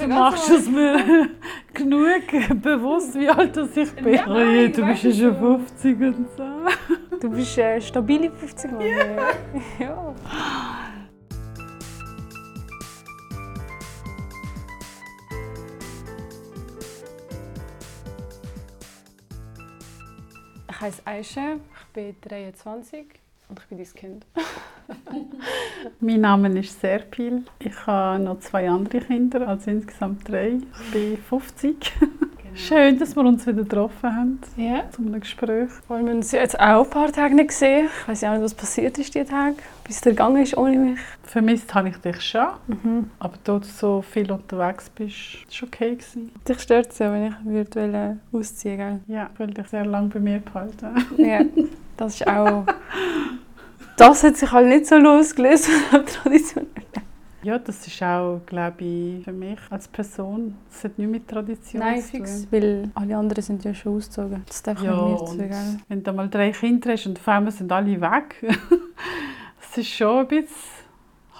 Du machst es mir genug bewusst, wie alt dass ich bin. Nein, oh je, du bist ja schon 50 und so. Du bist äh, stabile 50 Mann. ja. Ich heiße Aisha, ich bin 23 und ich bin dein Kind. Mein Name ist Serpil. Ich habe noch zwei andere Kinder, also insgesamt drei. Ich bin 50. Schön, dass wir uns wieder getroffen haben Ja. zu einem Gespräch. Wir haben uns jetzt auch ein paar Tage nicht gesehen. Ich weiß auch nicht, was passiert ist diese Tage, bis es gegangen ist ohne mich. Vermisst habe ich dich schon, Mhm. aber da du so viel unterwegs bist, war okay. Gewesen. Dich stört es ja, wenn ich virtuell ausziehen? Ja, ich will dich sehr lange bei mir behalten. Ja, das ist auch... Das hat sich halt nicht so losgelöst von der Tradition. Ja, das ist auch, glaube ich, für mich als Person, das hat nichts mit Tradition Nein, zu tun. fix, weil alle anderen sind ja schon ausgezogen. Das darf Ja, mir zu, gell? wenn du mal drei Kinder hast und auf einmal sind alle weg, das ist schon ein bisschen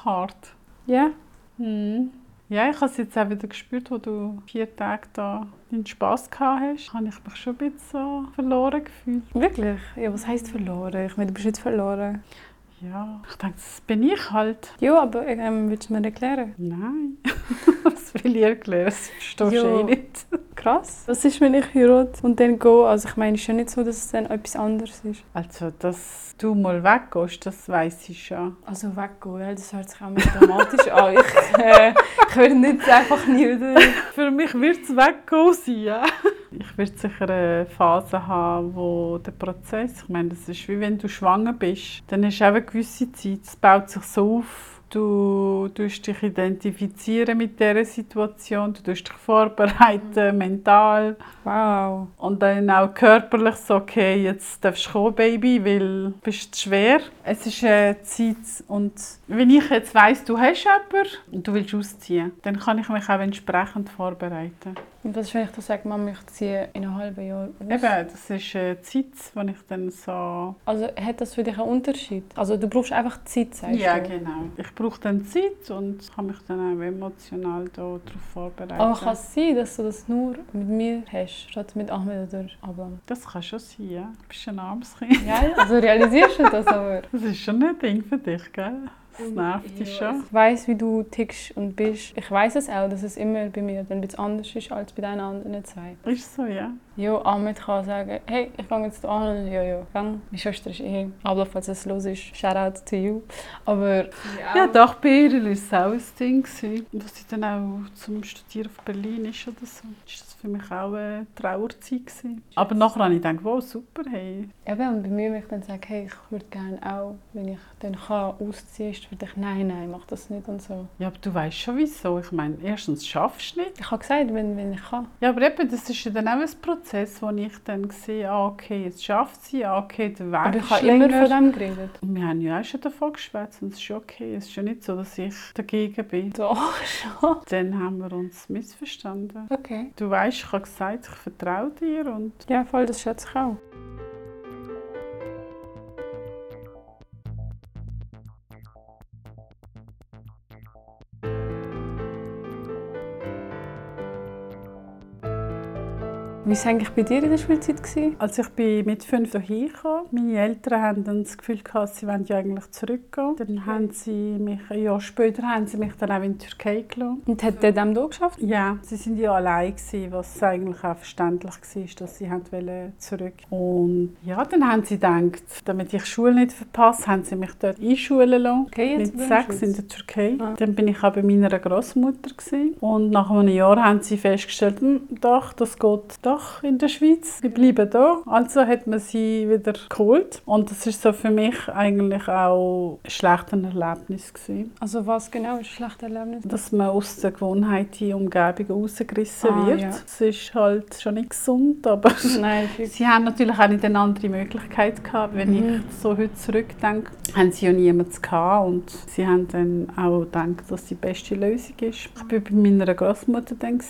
hart. Ja, Mhm. Ja, ich habe es jetzt auch wieder gespürt, wo du vier Tage da deinen Spass gehabt hast. Habe ich mich schon ein bisschen so verloren gefühlt. wirklich? Ja, was heisst verloren? Ich meine, du bist nicht verloren. Ja, ich denke, das bin ich halt. Ja, aber ähm, willst du mir erklären? Nein, was will ich erklären? Das verstehst Ja. eh nicht. Krass. Was ist, wenn ich heirate und dann gehe? Also ich meine, es ist ja nicht so, dass es dann etwas anderes ist. Also, dass du mal weggehst, das weiß ich schon. Also weggehen, das hört sich auch mehr dramatisch an. Ich, äh, ich würde nicht einfach nie wieder... Für mich wird es weggehen sein, ja. Ich werde sicher eine Phase haben, wo der Prozess, ich meine, das ist wie wenn du schwanger bist, dann hast du auch eine gewisse Zeit, es baut sich so auf, du tust dich identifizieren mit dieser Situation, du tust dich vorbereiten, mental Wow. und dann auch körperlich so, okay, jetzt darfst du kommen, Baby, weil du bist schwer. Es ist eine Zeit und wenn ich jetzt weiss, du hast jemanden und du willst ausziehen, dann kann ich mich auch entsprechend vorbereiten. Und was ist, wenn ich dann sage, Mama, ich ziehe in einem halben Jahr aus? Eben, das ist eine Zeit, wo ich dann so... Also hat das für dich einen Unterschied? Also du brauchst einfach Zeit, sagst ja, du? genau. Ich brauche dann Zeit und kann mich dann auch emotional darauf vorbereiten. Aber kann es sein, dass du das nur mit mir hast, statt mit Ahmed oder Ablam? Das kann schon sein, ja. Du bist ein armes Kind. Ja, also realisierst du das aber? Das ist schon ein Ding für dich, gell? Das nervt dich schon. Ich weiss, wie du tickst und bist. Ich weiß es auch, dass es immer bei mir dann ein bisschen anders ist als bei den anderen zwei. Ist so, ja. Ja, Ahmed kann sagen, hey, ich gehe jetzt an und ja, ja, gang. Meine Schwester ist eh, aber falls es los ist, shout out to you. Aber Ja, doch, bei ihr war es auch ein Ding. gewesen. Was sie dann auch zum Studieren auf Berlin ist oder so, ist das für mich auch eine Trauerzeit. Gewesen. Aber nachher habe ich gedacht, wow, super, hey. Eben, und bei mir, wenn ich dann sage, hey, ich würde gerne auch, wenn ich dann kann, ausziehen, ist würde ich, nein, nein, mach das nicht und so. Ja, aber du weißt schon wieso. Ich meine, erstens schaffst du nicht. Ich habe gesagt, wenn, wenn ich kann. Ja, aber eben, das ist ja dann auch ein Prozess, wo ich dann sehe, ah, okay, jetzt schafft sie, ah, okay, der Weg Aber ich habe immer länger. von dem geredet. Und wir haben ja auch schon davon geschwätzt und es ist schon okay. Es ist ja nicht so, dass ich dagegen bin. Doch, schon. Dann haben wir uns missverstanden. Okay. Du weißt, ich habe gesagt, ich vertraue dir und Ja, voll, das schätze ich auch. Wie war es eigentlich bei dir in der Schulzeit? gewesen? Als ich bin mit fünf hierher kam, meine Eltern haben dann das Gefühl gehabt, sie wollen ja eigentlich zurückgehen. Dann haben sie mich, ein Jahr später haben sie mich dann auch in die Türkei gelassen. Und hat der dem da geschafft? Ja, sie sind ja allein gewesen, was eigentlich auch verständlich war, dass sie haben wollen zurück. Und ja, dann haben sie gedacht, damit ich Schule nicht verpasse, haben sie mich dort einschulen lassen. Okay, mit sechs in der Türkei. Ah. Dann bin ich auch bei meiner Großmutter und nach einem Jahr haben sie festgestellt, "Hm, doch, das geht doch in der Schweiz. Sie bleiben da. Also hat man sie wieder geholt und das ist so für mich eigentlich auch ein schlechtes Erlebnis gewesen. Also was genau ist ein schlechtes Erlebnis? dass man aus der Gewohnheit die Umgebung rausgerissen Ah, wird. ja. Es ist halt schon nicht gesund, aber Nein, sie haben natürlich auch nicht eine andere Möglichkeit gehabt. Wenn Mhm. ich so heute zurückdenke, haben sie ja niemanden gehabt und sie haben dann auch gedacht, dass die beste Lösung ist. Ich war bei meiner Großmutter dann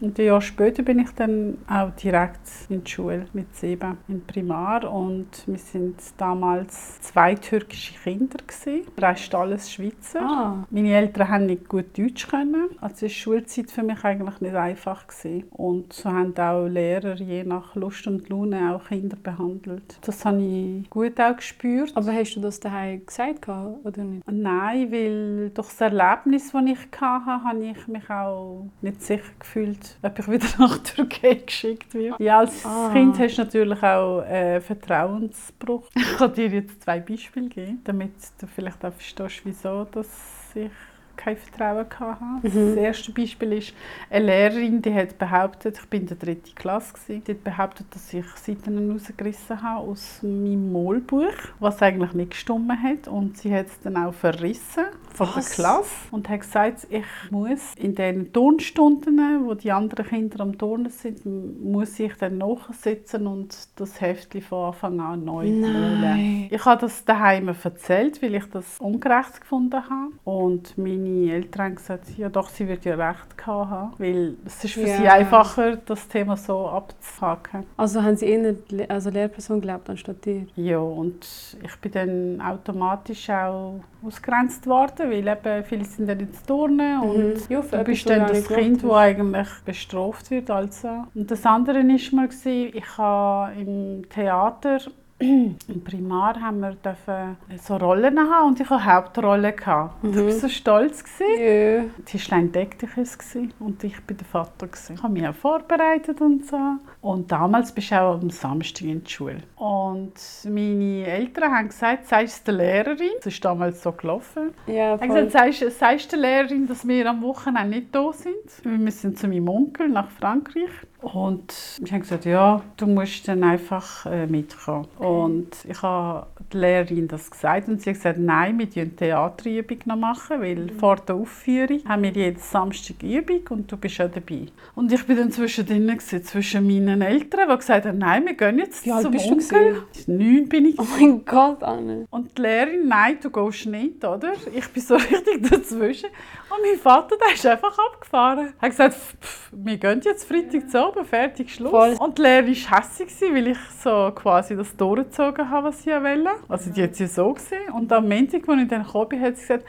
und ein Jahr später bin ich dann auch direkt in die Schule mit sieben in Primar und wir sind damals zwei türkische Kinder gewesen. Der Rest alles Schweizer. Ah. Meine Eltern haben nicht gut Deutsch können, also die Schulzeit für mich eigentlich nicht einfach gewesen. Und so haben auch Lehrer je nach Lust und Laune auch Kinder behandelt. Das habe ich gut auch gespürt. Aber hast du das daheim gesagt oder nicht? Nein, weil durch das Erlebnis, das ich hatte, habe ich mich auch nicht sicher gefühlt, ob ich wieder nach Türkei geschickt werde. Ja, als Ah. Kind hast du natürlich auch äh, Vertrauensbruch. Ich kann dir jetzt zwei Beispiele geben, damit du vielleicht auch verstehst, wieso dass ich kein Vertrauen hatte. Das Mhm. erste Beispiel ist eine Lehrerin, die hat behauptet, ich bin in der dritten Klasse, gewesen, die hat behauptet, dass ich Seiten rausgerissen habe aus meinem Malbuch, was eigentlich nicht gestimmt hat. Und sie hat es dann auch verrissen von der? Klasse und hat gesagt, ich muss in den Turnstunden, wo die anderen Kinder am Turnen sind, muss ich dann nachsitzen und das Heftchen von Anfang an neu. Nein. Ich habe das daheim erzählt, weil ich das ungerecht gefunden habe. Und meine Eltern haben gesagt, ja doch, sie wird ja recht haben. Weil es ist für sie Ja. einfacher, das Thema so abzuhaken. Also haben sie eher also Lehrperson geglaubt anstatt dir? Ja, und ich bin dann automatisch auch ausgrenzt worden, weil eben viele sind dann ins Turnen und Ja, für Du bist dann das Kind, das eigentlich bestraft wird. Also. Und das andere war mal, ich habe im Theater, im Primar, haben wir dürfen so Rollen haben und ich hatte Hauptrollen. Gehabt. Und Ich Mhm. war so stolz. Gewesen. Ja. Tischlein deck dich es und ich bin der Vater. Gewesen. Ich habe mich auch vorbereitet und so. Und damals bist du auch am Samstag in die Schule. Und meine Eltern haben gesagt, sei es der Lehrerin. Das ist damals so gelaufen. Ja, voll. gesagt, sagst, sagst der Lehrerin, dass wir am Wochenende nicht da sind. Wir sind zu meinem Onkel nach Frankreich. Und ich habe gesagt, ja, du musst dann einfach äh, mitkommen. Und ich habe der Lehrerin das gesagt und sie hat gesagt, nein, wir machen Theaterübung noch machen, weil vor der Aufführung haben wir jeden Samstag Übung und du bist auch dabei. Und ich bin dann zwischendrin gewesen, zwischen meinen Eltern, die gesagt haben, nein, wir gehen jetzt Wie zum bist du Onkel. Neun bin ich Oh mein Gott, Anne. und die Lehrerin, nein, du gehst nicht, oder? Ich bin so richtig dazwischen. Und mein Vater, der ist einfach abgefahren. Er hat gesagt, pff, wir gehen jetzt Freitag zu oben, fertig, Schluss. Voll. Und die Lehrerin war hässlich, weil ich so quasi das durchgezogen habe, was sie wollte. Also die hat sie so gesehen. Und am Montag, als ich dann gekommen bin, hat sie gesagt,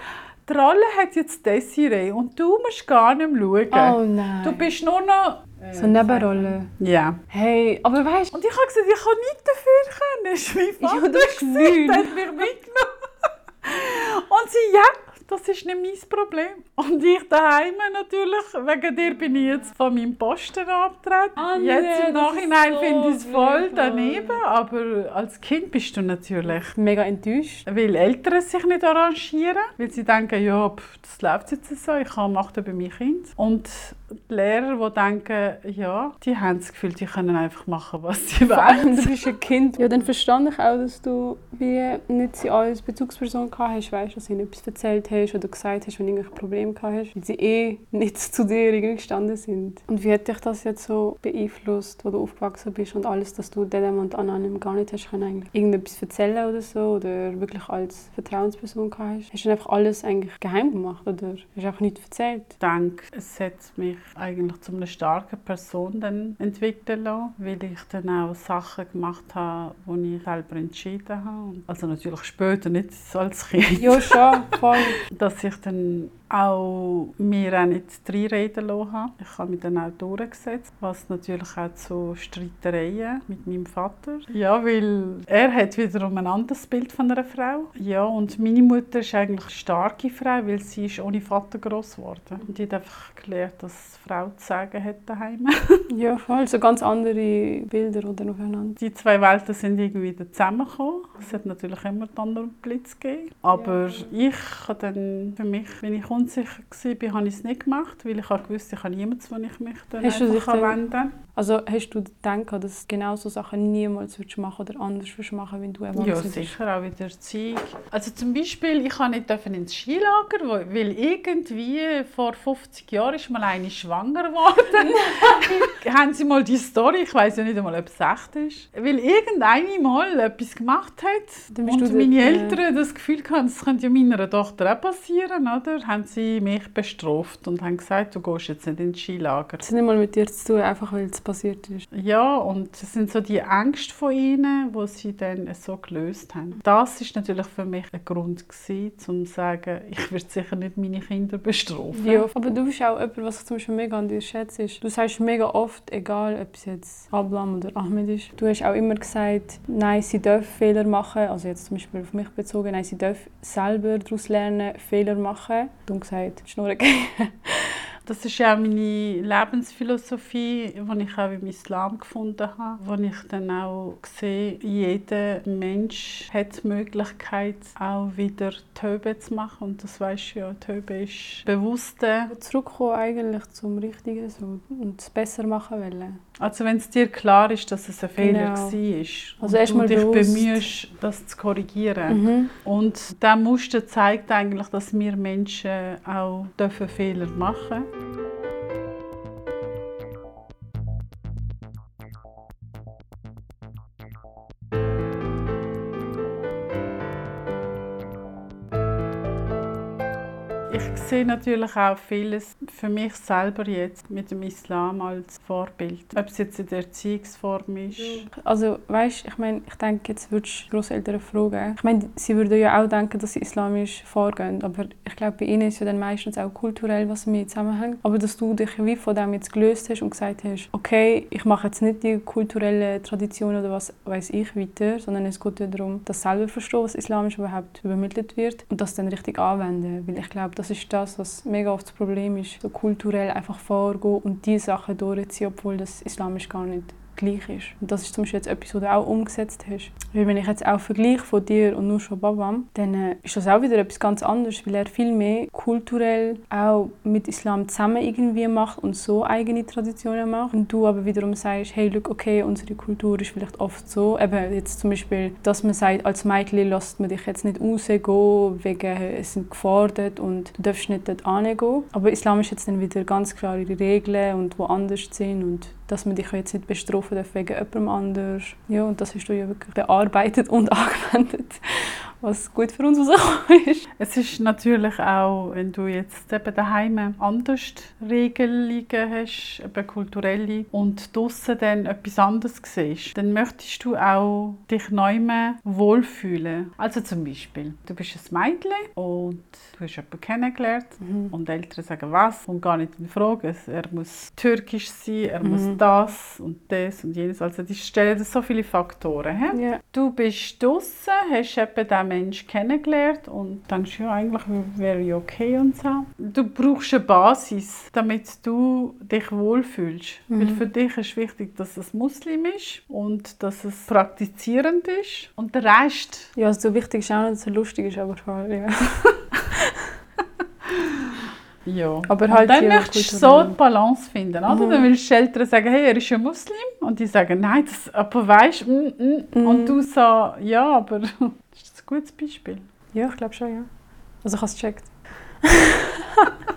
die Rolle hat jetzt Desiree und du musst gar nicht mehr schauen. Oh nein. Du bist nur noch... so eine Nebenrolle. Ja. Hey, aber weißt du, Und ich habe gesagt, ich kann nichts dafür können. Es war mein Ja, Vater, gewesen, neun. der hat mich mitgenommen. Und sie, ja, das ist nicht mein Problem. Und ich daheim natürlich, wegen dir bin ich jetzt von meinem Posten abgetreten. Ah, nee, jetzt im Nachhinein so finde ich es voll daneben, aber als Kind bist du natürlich... mega enttäuscht. Weil Eltern sich nicht arrangieren, weil sie denken, ja, pff, das läuft jetzt so, ich kann machen über mein Kind. Und die Lehrer, die denken, ja, die haben das Gefühl, die können einfach machen, was sie wollen. du bist ein Kind. Ja, dann verstand ich auch, dass du wie nicht sie als Bezugsperson gehabt hast, weißt, dass du ihnen etwas erzählt hast oder gesagt hast, wenn du irgendwelche Probleme gehabt hast, weil sie eh nicht zu dir irgendwie gestanden sind. Und wie hat dich das jetzt so beeinflusst, wo du aufgewachsen bist und alles, dass du dem und anderen gar nicht hast können eigentlich irgendetwas erzählen oder so oder wirklich als Vertrauensperson gehabt hast? Hast du einfach alles eigentlich geheim gemacht oder hast du einfach nichts erzählt? Ich denke, es hat mich eigentlich zu einer starken Person dann entwickeln lassen, weil ich dann auch Sachen gemacht habe, die ich selber entschieden habe. Also natürlich später, nicht als Kind. Ja, schon, voll. Dass ich dann auch mir auch nicht reinreden lassen. Ich habe mich dann auch durchgesetzt, was natürlich auch zu Streitereien mit meinem Vater. Ja, weil er hat wiederum ein anderes Bild von einer Frau. Ja, und meine Mutter ist eigentlich eine starke Frau, weil sie ist ohne Vater groß geworden. Und die hat einfach gelernt, dass Frau zu sagen hat daheim. Ja, voll. So ganz andere Bilder oder aufeinander. Die zwei Welten sind irgendwie wieder zusammengekommen. Es hat natürlich immer Donner und Blitz gegeben. Aber ich habe dann für mich, wenn ich unsicher war, habe ich es nicht gemacht, weil ich gewusst, ich habe niemanden, wo ich mich dann Hast du einfach dann- wenden kann. Also hast du gedacht, dass genau so Sachen niemals würdest machen oder anders würdest machen, wenn du erwachsen Ja, bist? sicher, auch wieder Erziehung. Also zum Beispiel, ich kann nicht ins Skilager, weil irgendwie vor 50 Jahren ist mal eine schwanger geworden. Haben Sie mal die Story? Ich weiß ja nicht einmal, ob es echt ist. Weil irgendeine mal etwas gemacht hat und du meine Eltern das Gefühl hatten, das könnte ja meiner Tochter auch passieren, oder? Haben sie mich bestraft und haben gesagt, du gehst jetzt nicht ins Skilager. Das hat nicht mal mit dir zu tun, einfach weil es passiert ist. Ja, und das sind so die Ängste von ihnen, wo sie dann so gelöst haben. Das ist natürlich für mich ein Grund gewesen, um zu sagen, ich werde sicher nicht meine Kinder bestrafen. Ja, aber du bist auch jemand, was ich zum Beispiel mega an dir schätze, du sagst mega oft, egal ob es jetzt Ablam oder Ahmed ist, du hast auch immer gesagt, nein, sie dürfen Fehler machen, also jetzt zum Beispiel auf mich bezogen, nein, sie dürfen selber daraus lernen, Fehler machen. Du hast gesagt, Schnurren Das ist ja auch meine Lebensphilosophie, die ich auch im Islam gefunden habe. Wo ich dann auch sehe, jeder Mensch hat die Möglichkeit, auch wieder Töbe zu machen. Und das weißt du ja, Töbe ist bewusste. Zurückkommen eigentlich zum Richtigen so, und es besser machen wollen. Also wenn es dir klar ist, dass es ein Fehler Genau. war Also und du dich bewusst. bemühst, das zu korrigieren. Mhm. Und der Muster zeigt eigentlich, dass wir Menschen auch dürfen Fehler machen Ich sehe natürlich auch vieles für mich selber jetzt mit dem Islam als Vorbild. Ob es jetzt in der Erziehungsform ist. Also weißt, ich meine, ich denke, jetzt würdest du Großeltern fragen. Ich meine, sie würden ja auch denken, dass sie islamisch vorgehen, aber ich glaube, bei ihnen ist ja dann meistens auch kulturell, was mit zusammenhängt. Aber dass du dich wie von dem jetzt gelöst hast und gesagt hast, okay, ich mache jetzt nicht die kulturelle Tradition oder was weiß ich weiter, sondern es geht ja darum, das selber verstehen, was islamisch überhaupt übermittelt wird und das dann richtig anwenden, weil ich glaube, das ist das, was mega oft das Problem ist, so kulturell einfach vorgehen und die Sachen durchziehen, obwohl das islamisch gar nicht gleich ist. Und das ist zum Beispiel jetzt etwas, was du auch umgesetzt hast. Weil wenn ich jetzt auch vergleiche von dir und nur schon Babam, dann äh, ist das auch wieder etwas ganz anderes, weil er viel mehr kulturell auch mit Islam zusammen irgendwie macht und so eigene Traditionen macht. Und du aber wiederum sagst, hey, look, okay, unsere Kultur ist vielleicht oft so, eben jetzt zum Beispiel, dass man sagt, als Mädchen lässt man dich jetzt nicht rausgehen, wegen äh, es sind gefordert und du darfst nicht dort hingehen. Aber Islam ist jetzt dann wieder ganz klar ihre Regeln und wo anders sind und dass man dich jetzt nicht bestrafen darf wegen jemandem anders. Ja, und das hast du ja wirklich bearbeitet und angewendet, was gut für uns rausgekommen ist. Es ist natürlich auch, wenn du jetzt eben daheim anders Regelungen hast, eben kulturelle, und draussen dann etwas anderes siehst, dann möchtest du auch dich neu mehr wohlfühlen. Also zum Beispiel, du bist ein Mädchen und du hast jemanden kennengelernt und die Eltern sagen was und gar nicht in Frage. Er muss türkisch sein, er muss das und das und jenes. Also die stellen so viele Faktoren. He? Du bist draußen, hast eben Menschen kennengelernt und denkst, ja, eigentlich wäre ja okay und so. Du brauchst eine Basis, damit du dich wohlfühlst. Weil für dich ist wichtig, dass es Muslim ist und dass es praktizierend ist. Und der Rest, Ja, also so wichtig ist auch nicht, dass er lustig ist, aber ja. ja. Aber und halt dann je möchtest du so die Balance finden. Oder? Mhm. Dann willst du Eltern sagen, hey, er ist ein Muslim. Und die sagen, nein, das, aber weißt du, mm, mm. Mhm. und du so, ja, aber das ist ein gutes Beispiel. Ja, ich glaube schon, ja. Also ich habe es gecheckt.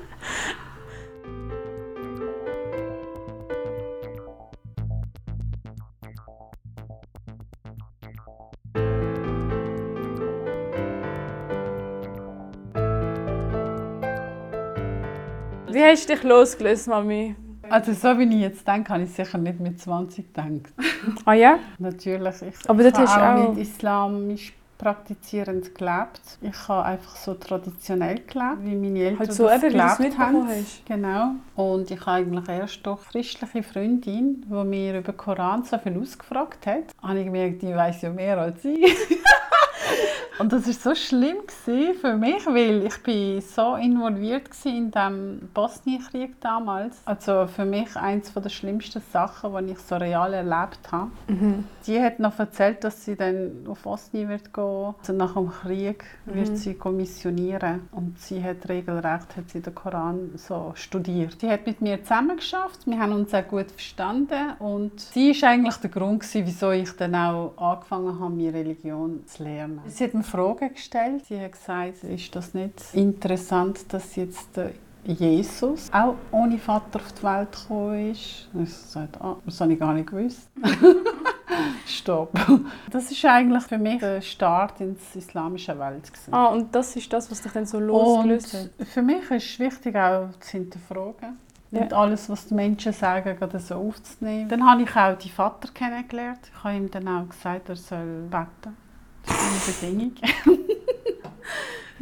hast dich losgelöst, Mami? Also so wie ich jetzt denke, habe ich sicher nicht mit 20 gedacht. Ah ja? Natürlich, ich, Aber ich dort hast auch auch- nicht islamisch praktizierend gelebt. Ich habe einfach so traditionell gelebt, wie meine Eltern Halt so das eben, wie gelebt mitbekommen haben. hast. Genau. Und ich habe eigentlich erst durch christliche Freundin, die mir über den Koran so viel ausgefragt hat, habe ich gemerkt, die weiß ja mehr als ich. Und das war so schlimm für mich, weil ich bin so involviert war in dem Bosnienkrieg damals. Also für mich eines der schlimmsten Sachen, die ich so real erlebt habe. Mhm. Die hat noch erzählt, dass sie dann auf Bosnien wird gehen. Also nach dem Krieg wird Mhm. sie kommissionieren und sie hat regelrecht hat sie den Koran so studiert. Sie hat mit mir zusammen geschafft. Wir haben uns sehr gut verstanden und sie ist eigentlich der Grund gewesen, wieso ich dann auch angefangen habe, meine Religion zu lernen. Sie hat mir Fragen gestellt. Sie hat gesagt, ist das nicht interessant, dass jetzt Jesus auch ohne Vater auf die Welt gekommen ist. Ich sagte, ah, das habe ich gar nicht gewusst. Stopp. Das ist eigentlich für mich der Start ins islamische Welt. Gewesen. Ah, und das ist das, was dich dann so losgelöst hat? Für mich ist es wichtig, auch zu hinterfragen. Ja. Nicht alles, was die Menschen sagen, gerade so aufzunehmen. Dann habe ich auch die Vater kennengelernt. Ich habe ihm dann auch gesagt, er soll beten. Das ist eine Bedingung.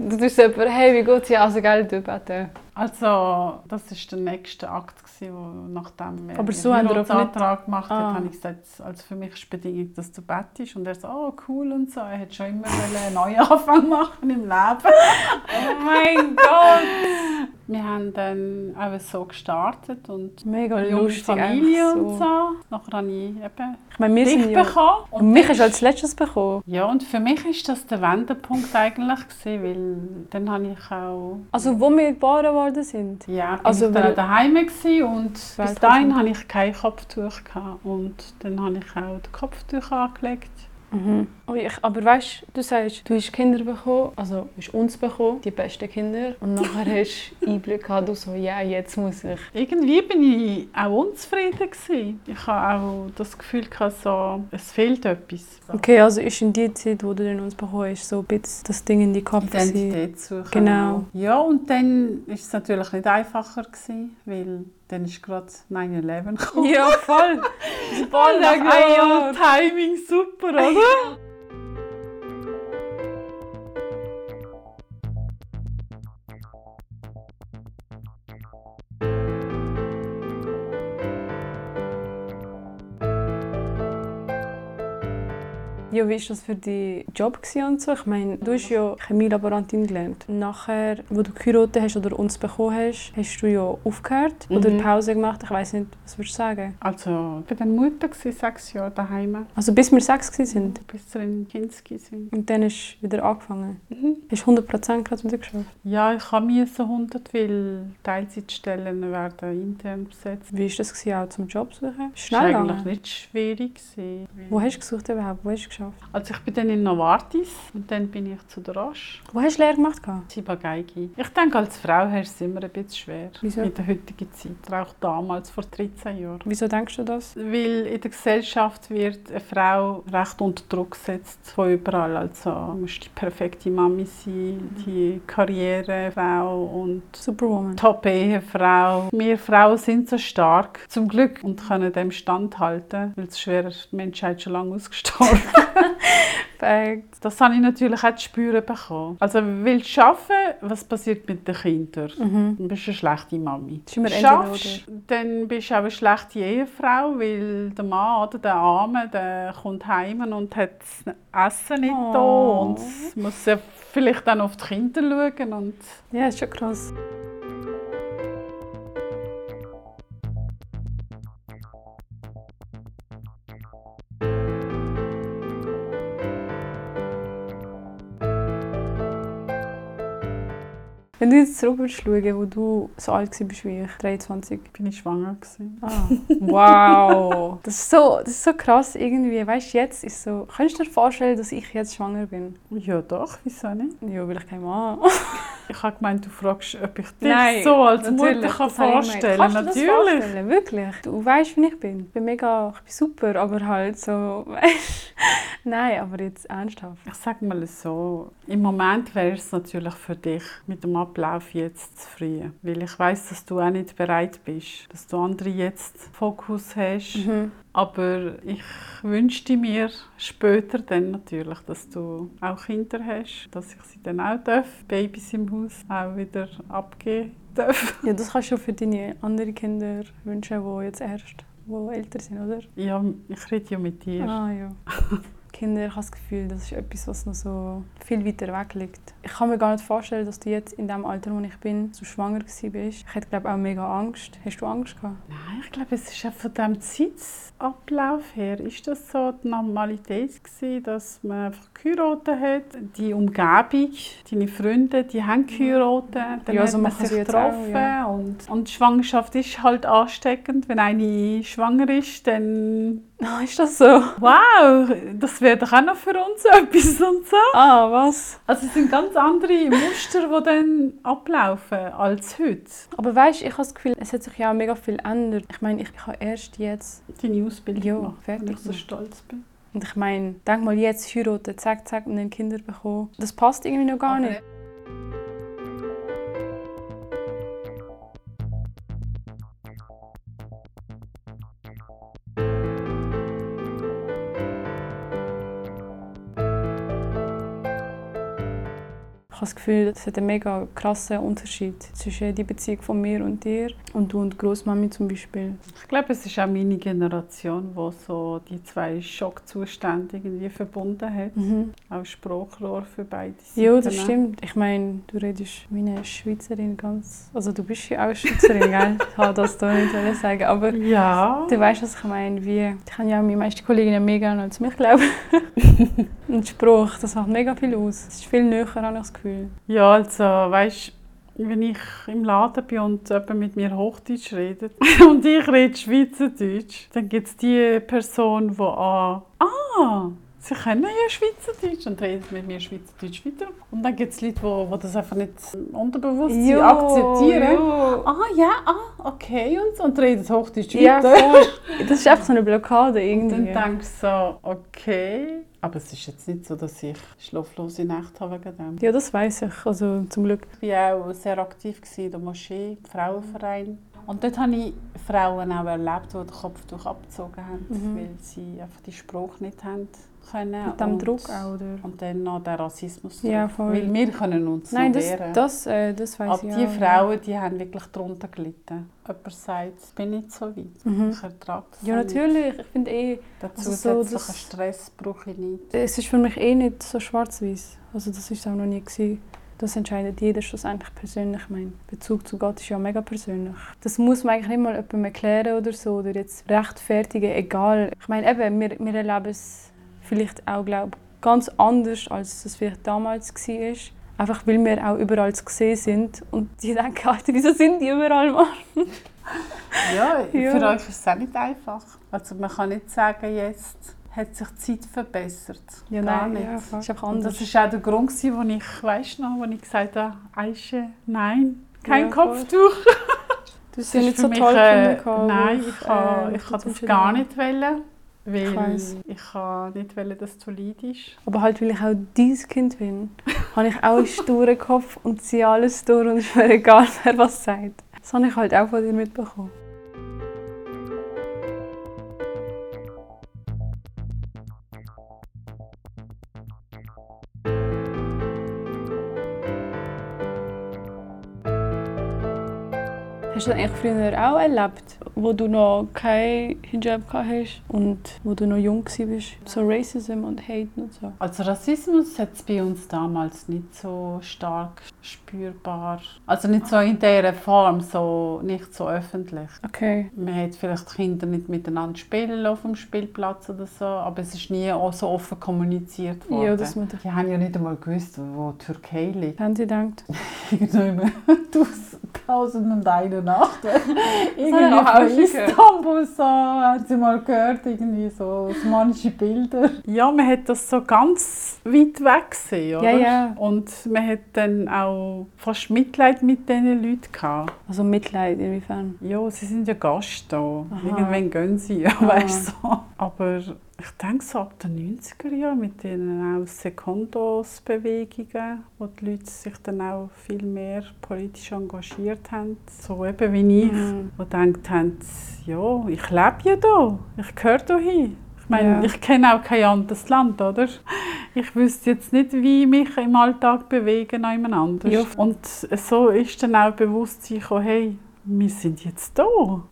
Du tust so jemand, hey, wie geht's dir? Also, gell, du beten. Also, das war der nächste Akt, gewesen, wo nachdem wir Aber so einen Antrag gemacht Ah. haben, habe ich gesagt, also für mich ist die Bedingung, dass du bettest. Und er so, oh cool und so. Er hat schon immer einen Neuanfang machen im Leben. Oh mein Gott! Wir haben dann auch so gestartet und Mega lustig. Familie einfach und so. Nachher habe ich eben Ich meine, wir dich sind ja... bekommen. Und mich hast du als letztes bekommen. Ja, und für mich ist das der Wendepunkt eigentlich gewesen, weil dann habe ich auch Also, wo wir geboren worden sind. Ja, bin Also, ich dann daheim gewesen und bis dahin hatte ich kein Kopftuch gehabt und dann habe ich auch das Kopftuch angelegt. Mhm. Aber weißt du, sagst, du hast Kinder bekommen, also du hast uns bekommen, die besten Kinder. Und nachher hast du Einblick gehabt, du so, ja, jetzt muss ich. Irgendwie bin ich auch unzufrieden gewesen. Ich habe auch das Gefühl gehabt, so, es fehlt etwas. So. Okay, also ist in die Zeit, wo du dann uns bekommen hast, so ein bisschen das Ding in die Kopf. Identität suchen. Genau. Ja, und dann war es natürlich nicht einfacher, gewesen, weil dann ist gerade 9-11 gekommen. Ja, voll. voll nach. Timing super, oder? Ja, wie war das für dich Job und so? Ich meine, du hast ja Chemielaborantin gelernt. Nachher, wo du geheiratet hast oder uns bekommen hast, hast du ja aufgehört oder Mhm. Pause gemacht. Ich weiß nicht, was würdest du sagen? Also, ich war dann Mutter, sechs Jahre daheim, Also bis wir sechs gewesen sind. bis wir in Kinski sind. Und dann hast du wieder angefangen. Mhm. Hast du 100% gerade wieder geschafft? Ja, ich habe mir so 100, weil Teilzeitstellen werden intern besetzt. Wie war das auch zum Job suchen? Das Schnell war eigentlich nicht schwierig. gewesen. Wo hast du gesucht überhaupt? Wo hast du geschafft? Also ich bin dann in Novartis und dann bin ich zu der Roche. Wo hast du Lehre gemacht? gehabt? Zibageigi. Ich denke, als Frau du es immer ein bisschen schwer. Wieso? In der heutigen Zeit. Auch damals, vor 13 Jahren. Wieso denkst du das? Weil in der Gesellschaft wird eine Frau recht unter Druck gesetzt von überall. Also du musst die perfekte Mami sein, die Karrierefrau und Superwoman. Top-Ehefrau. Wir Frauen sind so stark, zum Glück, und können dem standhalten, weil es wäre die Menschheit schon lange ausgestorben. Das habe ich natürlich auch zu spüren bekommen. Also willst du arbeiten, was passiert mit den Kindern? Mhm. Dann bist du eine schlechte Mami. Schaffst, dann bist du auch eine schlechte Ehefrau, weil der Mann, oder der Arme, der kommt heim und hat das Essen nicht da Oh. und muss ja vielleicht dann auf die Kinder schauen. Und Ja, ist schon krass. Wenn du jetzt zurück schauen, wo du so alt warst wie ich, 23. bin ich schwanger gewesen. Ah, wow. Das ist, so, das ist so krass irgendwie. Weißt du, jetzt ist so... Kannst du dir vorstellen, dass ich jetzt schwanger bin? Ja doch, wieso nicht? Ja, weil ich kein Mann Ich habe gemeint, du fragst, ob ich dich Nein, so als Mutter Natürlich, kann vorstellen Kannst du das Natürlich. vorstellen? Wirklich? Du weißt, wie ich bin. Ich bin mega, ich bin super, aber halt so, weißt Nein, aber jetzt ernsthaft. Ich sage mal so, im Moment wäre es natürlich für dich mit dem Ablauf jetzt zu früh. Weil ich weiß, dass du auch nicht bereit bist, dass du andere jetzt Fokus hast. Mhm. Aber ich wünschte mir später dann natürlich, dass du auch Kinder hast, dass ich sie dann auch darf, Babys im Haus auch wieder abgeben darf. Ja, das kannst du für deine anderen Kinder wünschen, die jetzt erst die älter sind, oder? Ja, ich rede ja mit dir. Ah ja. Kinder, ich habe das Gefühl, das ist etwas, was noch so viel weiter weg liegt. Ich kann mir gar nicht vorstellen, dass du jetzt in dem Alter, wo ich bin, so schwanger gewesen bist. Ich hätte glaube auch mega Angst. Hast du Angst gehabt? Nein, ich glaube, es ist auch von dem Zeitablauf her, ist das so die Normalität gewesen, dass man einfach geheiratet hat. Die Umgebung, deine Freunde, die haben geheiratet, dann Ja, hat so man machen sie sich getroffen ja. und, und die Schwangerschaft ist halt ansteckend. Wenn eine schwanger ist, dann Ah, ist das so? wow, das wäre doch auch noch für uns etwas und so. Ah, was? Also es sind ganz andere Muster, die dann ablaufen als heute. Aber weißt, ich habe das Gefühl, es hat sich ja auch mega viel geändert. Ich meine, ich, habe erst jetzt Deine Ausbildung Ja, gemacht, fertig wenn ich so stolz bin. Und ich meine, denk mal jetzt heiraten, zack, zack, und dann Kinder bekommen. Das passt irgendwie noch gar Aber nicht. Habe das Gefühl, es hat einen mega krassen Unterschied zwischen der Beziehung von mir und dir und du und Großmami zum Beispiel. Ich glaube, es ist auch meine Generation, die so die zwei Schockzustände irgendwie verbunden hat. Mhm. Auch Sprachrohr für beide Seiten. Ja, das stimmt. Ich meine, du redest wie eine Schweizerin ganz. Also du bist ja auch Schweizerin, gell? Ich wollte das da nicht sagen. Aber Ja. du weißt, was ich meine. Wie, ich habe ja meine meisten Kolleginnen gerne als mich, glaube Und Spruch, das macht mega viel aus. Es ist viel näher, habe ich das Gefühl. Ja, also, weißt wenn ich im Laden bin und jemand mit mir Hochdeutsch redet und ich rede Schweizerdeutsch, dann gibt es die Person, die an «Ah, sie können ja Schweizerdeutsch» und redet mit mir Schweizerdeutsch weiter. Und dann gibt es Leute, die, die das einfach nicht unterbewusst Jo, akzeptieren. jo. «Ah, ja, ah, okay» und, und redet Hochdeutsch Ja, weiter. Das ist einfach so eine Blockade Und irgendwie. dann denke ich so, okay. Aber es ist jetzt nicht so, dass ich schlaflose Nächte habe wegen dem. Ja, das weiß ich. Also zum Glück. Ich war auch sehr aktiv in der Moschee, im Frauenverein. Und dort habe ich Frauen auch erlebt, die den Kopftuch abgezogen haben, Mhm. weil sie einfach die Sprache nicht haben können. Mit dem Druck auch, oder? Und dann noch der Rassismus. Ja, voll. Weil wir können uns Nein, das, wehren. das, äh, das weiß Aber ich die auch. Frauen, die haben wirklich darunter gelitten. Jemand sagt, ich bin nicht so weit. Mhm. Ich ertrage das Ja, nicht. natürlich. Ich finde eh, Den Also so, Stress brauche ich nicht. es ist für mich eh nicht so schwarz-weiß. Also das ist auch noch nie gewesen. Das entscheidet jeder schlussendlich persönlich. Ich meine, Bezug zu Gott ist ja mega persönlich. Das muss man eigentlich nicht mal jemandem erklären oder so oder jetzt rechtfertigen, egal. Ich meine, eben, wir, wir erleben es vielleicht auch, glaube ganz anders, als es vielleicht damals war. Einfach weil wir auch überall zu sehen sind und die denken, Alter, wieso sind die überall, Mann? Ja, Ja. für euch ist es auch nicht einfach. Also man kann nicht sagen, jetzt hat sich die Zeit verbessert. Ja, Gar nein, nicht. ja, ist einfach Und anders. das war auch der Grund, wo ich, weißt noch, wo ich gesagt habe, Aische, nein, kein Ja. Kopftuch. Das ja ist nicht für so mich, toll äh, gefunden. Nein, ich äh, ich habe das dazwischen gar nicht wollen. Weil Ich ich, habe nicht wollen, dass du leidest. Aber halt, weil ich auch dein Kind bin, habe ich auch einen sturen Kopf und ziehe alles durch und es ist mir egal, wer was sagt. Das habe ich halt auch von dir mitbekommen. Hast du das eigentlich früher auch erlebt, wo du noch kein Hijab hast und wo du noch jung warst? So Racism und Hate und so. Also Rassismus hat es bei uns damals nicht so stark spürbar. Also nicht so in dieser Form, so, nicht so öffentlich. Okay. Man hat vielleicht Kinder nicht miteinander spielen auf dem Spielplatz oder so, aber es ist nie auch so offen kommuniziert worden. Ja, das muss Die haben ja nicht einmal gewusst, wo die Türkei liegt. Haben sie gedacht? Irgendwo im Tausend und eine Nacht. irgendwie Istanbul so, haben sie mal gehört, irgendwie so manche Bilder. Ja, man hat das so ganz weit weg gesehen, oder? Ja, ja. Und man hat dann auch fast Mitleid mit diesen Leuten gehabt. Also Mitleid inwiefern? Ja, sie sind ja Gast da. Aha. Irgendwann gehen sie, ja, Ah. weißt du. So. Aber ich denke so ab den 90er Jahren mit den auch Sekundos-Bewegungen, wo die Leute sich dann auch viel mehr politisch engagiert haben. So eben wie ich, Mhm. die gedacht haben, ja, ich lebe ja da, ich gehöre da hin. Ich meine, Ja. ich kenne auch kein anderes Land, oder? Ich wüsste jetzt nicht, wie ich mich im Alltag bewegen an jemand anders. Ja. Und so ist dann auch Bewusstsein gekommen, hey, wir sind jetzt da.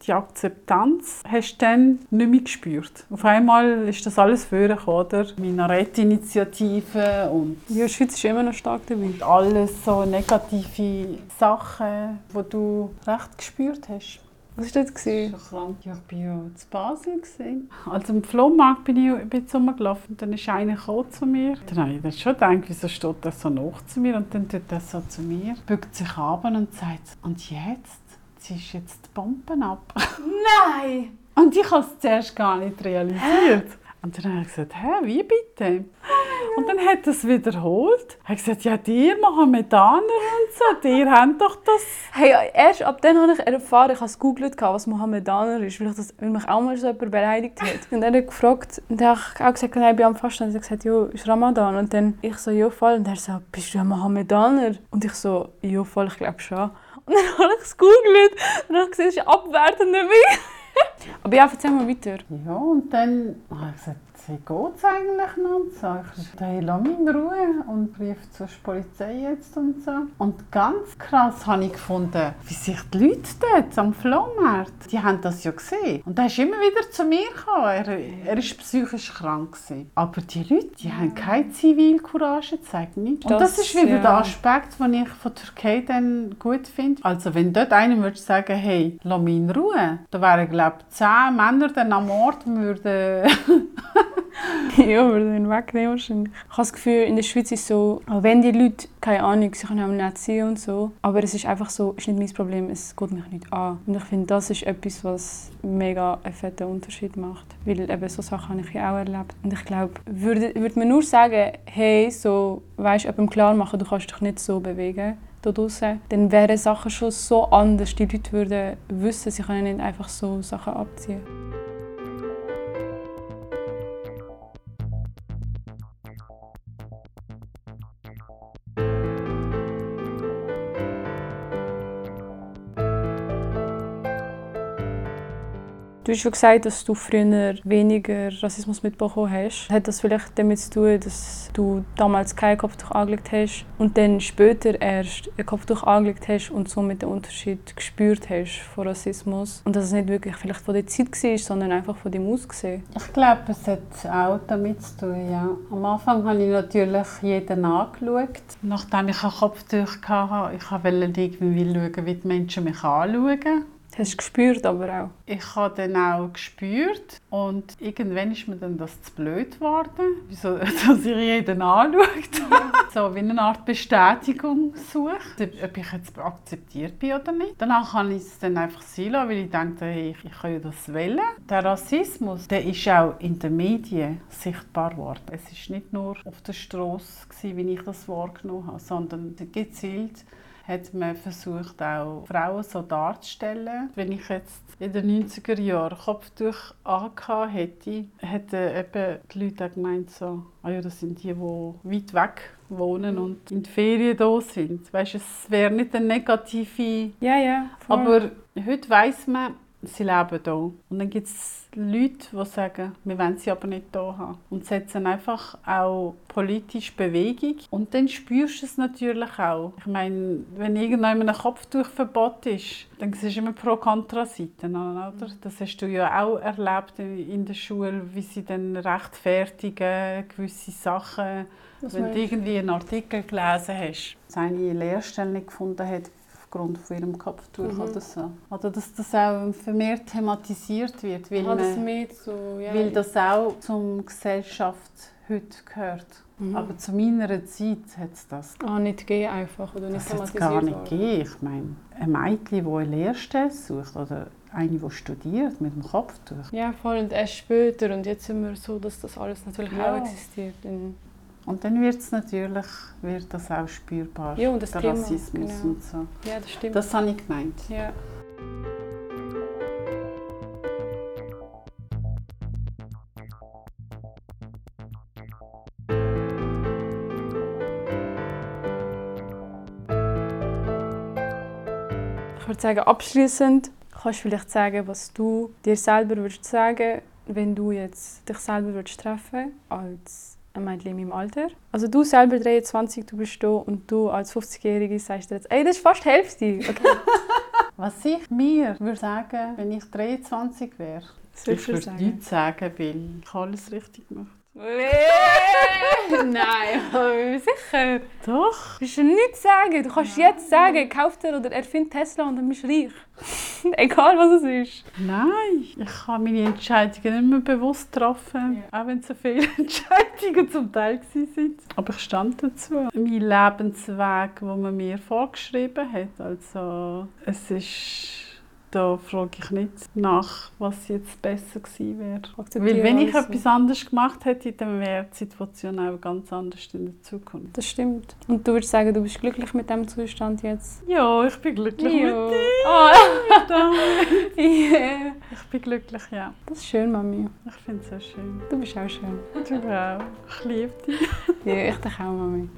Die Akzeptanz hast du dann nicht mehr gespürt. Auf einmal ist das alles vorgekommen, oder? Minarett-Initiative und Ja, die Schweiz ist immer noch stark dabei. alles so negative Sachen, die du recht gespürt hast. Was war das? gewesen? Schon krank. Ja, ich war ja zu Basel. Gewesen. Also im Flohmarkt bin ich ein bisschen rumgelaufen und dann ist einer zu mir. Dann habe ich dann schon gedacht, wieso steht er so nach zu mir? Und dann tut er so zu mir, bückt sich ab und sagt, und jetzt ziehst jetzt die Bomben ab. Nein! Und ich habe es zuerst gar nicht realisiert. Und dann habe ich gesagt, hä, wie bitte? Und dann hat er es wiederholt. Er hat gesagt, ja, dir Mohammedaner und so, dir haben doch das. Hey, erst ab dann habe ich erfahren, ich habe es gegoogelt, was Mohammedaner ist, weil, ich das, weil mich auch mal so jemand beleidigt hat. Und dann hat er gefragt, und dann habe ich auch gesagt, nein, ich bin am Fasten. Und er hat gesagt, ja, ist Ramadan. Und dann ich so, ja, voll. Und er so, bist du ein Mohammedaner? Und ich so, ja, voll, ich glaube schon. Und dann habe ich es gegoogelt und dann habe ich gesehen, es ist abwertend. Aber ja, erzähl mal weiter. Ja, und dann habe ich gesagt, wie geht es eigentlich noch? Und so. Ich hey, lass mich in Ruhe und rief zur Polizei jetzt und so. Und ganz krass habe ich gefunden, wie sich die Leute dort am Flohmarkt, die haben das ja gesehen. Und er ist immer wieder zu mir gekommen. Er, er ist psychisch krank gewesen. Aber die Leute, die haben keine Zivilcourage gezeigt. Nicht. Und das, Das, ist wieder ja. der Aspekt, den ich von Türkei dann gut finde. Also wenn dort einer würde sagen, hey, lass mich in Ruhe, dann wären, glaube ich, zehn Männer dann am Ort würden ja, aber den wegnehmen wahrscheinlich. Ich habe das Gefühl, in der Schweiz ist es so, auch wenn die Leute, keine Ahnung, sie können auch nett sein und so, aber es ist einfach so, ist nicht mein Problem, es geht mich nicht an. Und ich finde, das ist etwas, was mega einen fetten Unterschied macht. Weil eben so Sachen habe ich ja auch erlebt. Und ich glaube, würde, würde man nur sagen, hey, so, weißt jemandem klar machen, du kannst dich nicht so bewegen, draussen, dann wären Sachen schon so anders. Die Leute würden wissen, sie können nicht einfach so Sachen abziehen. Du hast schon gesagt, dass du früher weniger Rassismus mitbekommen hast. Hat das vielleicht damit zu tun, dass du damals kein Kopftuch angelegt hast und dann später erst ein Kopftuch angelegt hast und somit den Unterschied gespürt hast von Rassismus? Und dass es nicht wirklich vielleicht von der Zeit war, sondern einfach von deinem Aussehen? Ich glaube, es hat auch damit zu tun, ja. Am Anfang habe ich natürlich jeden angeschaut. Nachdem ich ein Kopftuch hatte, ich wollte irgendwie schauen, wie die Menschen mich anschauen. Hast du gespürt aber auch? Ich habe dann auch gespürt und irgendwann ist mir dann das zu blöd geworden, wieso, dass ich jeden anschaut. so wie eine Art Bestätigung sucht, ob ich jetzt akzeptiert bin oder nicht. Danach habe ich es dann einfach sein lassen, weil ich hey, ich, ich kann ja das wählen. Der Rassismus, der ist auch in den Medien sichtbar geworden. Es war nicht nur auf der Straße, wie ich das wahrgenommen habe, sondern gezielt hat man versucht, auch Frauen so darzustellen. Wenn ich jetzt in den 90er Jahren Kopftuch angehabt hätte, hätten eben die Leute auch gemeint, so, ah ja, das sind die, die weit weg wohnen und in die Ferien da sind. Weißt, es wäre nicht eine negative... Ja, ja. voll. Aber heute weiss man, sie leben hier. Und dann gibt es Leute, die sagen, wir wollen sie aber nicht hier haben. Und setzen einfach auch politisch Bewegung. Und dann spürst du es natürlich auch. Ich meine, wenn irgendjemand ein Kopftuchverbot ist, dann siehst du immer Pro-Kontra-Seiten. Oder? Das hast du ja auch erlebt in der Schule, wie sie dann rechtfertigen gewisse Sachen. Was wenn du irgendwie einen Artikel gelesen hast, dass eine Lehrstelle nicht gefunden hat, aufgrund von ihrem Kopftuch Mhm. oder so. Oder dass das auch vermehrt thematisiert wird, weil, Ah, das man, so, ja. weil das auch zum Gesellschaft heute gehört. Mhm. Aber zu meiner Zeit hat es das, Ah, nicht gehen einfach oder nicht das thematisiert gar nicht gegeben. Ich meine, ein Mädchen, das eine Lehrstelle sucht oder eine, die studiert mit dem Kopftuch. Ja, voll. Und erst später. Und jetzt sind wir so, dass das alles natürlich Ja. auch existiert. In Und dann wird es natürlich wird das auch spürbar, Ja, und das der Thema, Rassismus genau. und so. ja, das stimmt. Das habe ich gemeint. ja. Ich würde sagen, abschließend kannst du vielleicht sagen, was du dir selber würdest sagen, wenn du jetzt dich selber würdest treffen als ein Mädchen in meinem Alter. Also du selber 23, du bist da und du als 50-Jährige sagst dir jetzt, ey, das ist fast die Hälfte. Okay. Was ich mir würde sagen, wenn ich 23 wäre, Was ich würde sagen? nichts sagen, weil ich alles richtig gemacht Nein, aber sicher. Doch. Du kannst nichts sagen. Du kannst jetzt sagen, kauf dir oder erfind Tesla und dann bist du reich. Egal was es ist. Nein, ich habe meine Entscheidungen nicht mehr bewusst getroffen, auch wenn es so viele Entscheidungen zum Teil waren. Aber ich stand dazu. Mein Lebensweg, den man mir vorgeschrieben hat, also es ist da frage ich nicht nach, was jetzt besser gewesen wäre. Weil wenn ich etwas anderes gemacht hätte, dann wäre die Situation auch ganz anders in der Zukunft. Das stimmt. Und du würdest sagen, du bist glücklich mit dem Zustand jetzt? Ja, ich bin glücklich mit Ja. dir. Ah, Danke. yeah. Ich bin glücklich, ja. Das ist schön, Mami. Ich finde es so schön. Du bist auch schön. Du auch. Ich liebe dich. Ja, ich dich auch, Mami.